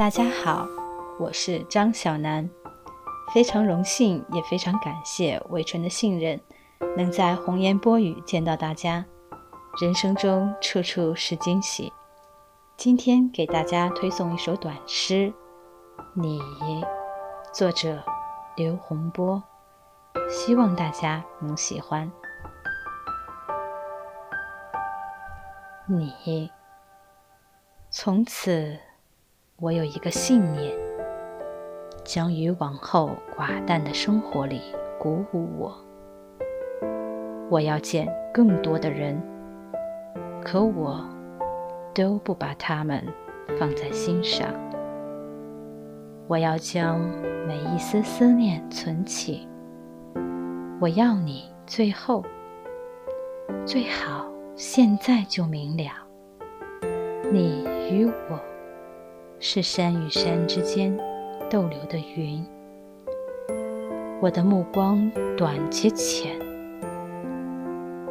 大家好，我是张小楠，非常荣幸，也非常感谢伟纯的信任，能在红颜波语见到大家。人生中处处是惊喜。今天给大家推送一首短诗，《你》，作者刘洪波，希望大家能喜欢。你，从此，我有一个信念，将于往后寡淡的生活里鼓舞我。我要见更多的人。可我都不把他们放在心上。我要将每一丝思念存起。我要你最后，最好现在就明了。你与我是山与山之间逗留的云。我的目光短且浅，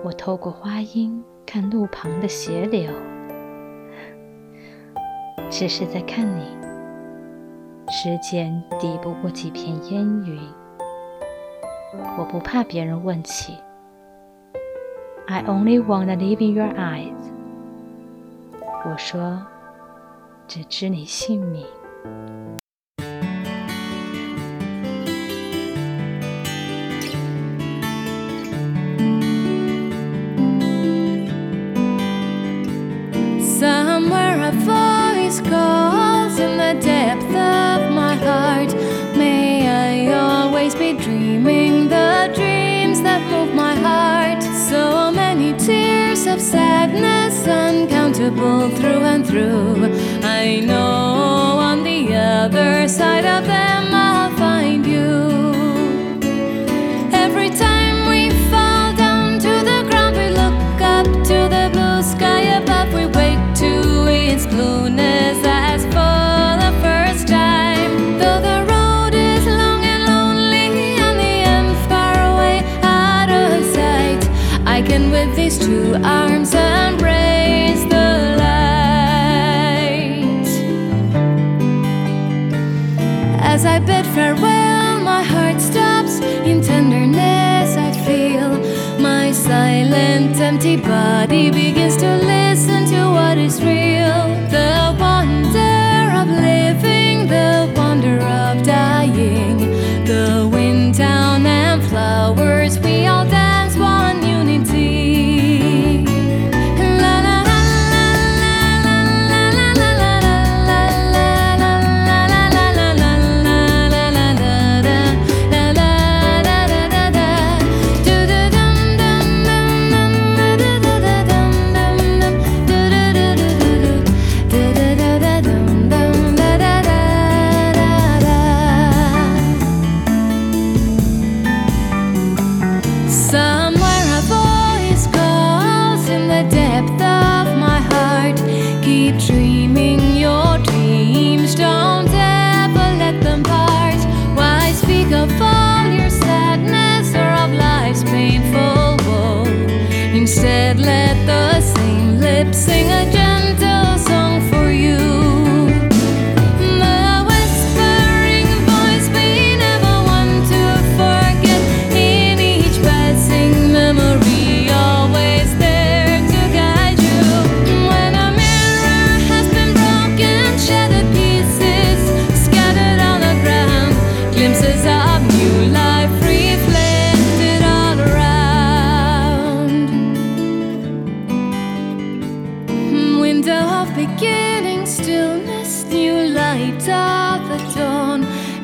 我透过花荫。看路旁的斜柳，只是在看你。时间抵不过几片烟云，我不怕别人问起。I only wanna live in your eyes。我说，只知你姓名。Tears of sadness, uncountable through and through. I know on the other side of them I'll find you. Two arms embrace the light. As I bid farewell, my heart stops in tenderness. I feel my silent, empty body begins to listen to what is real.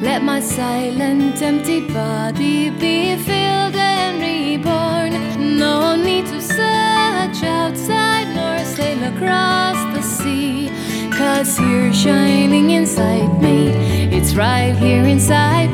Let my silent, empty body be filled and reborn. No need to search outside nor sail across the sea. Cause you're shining inside me, it's right here inside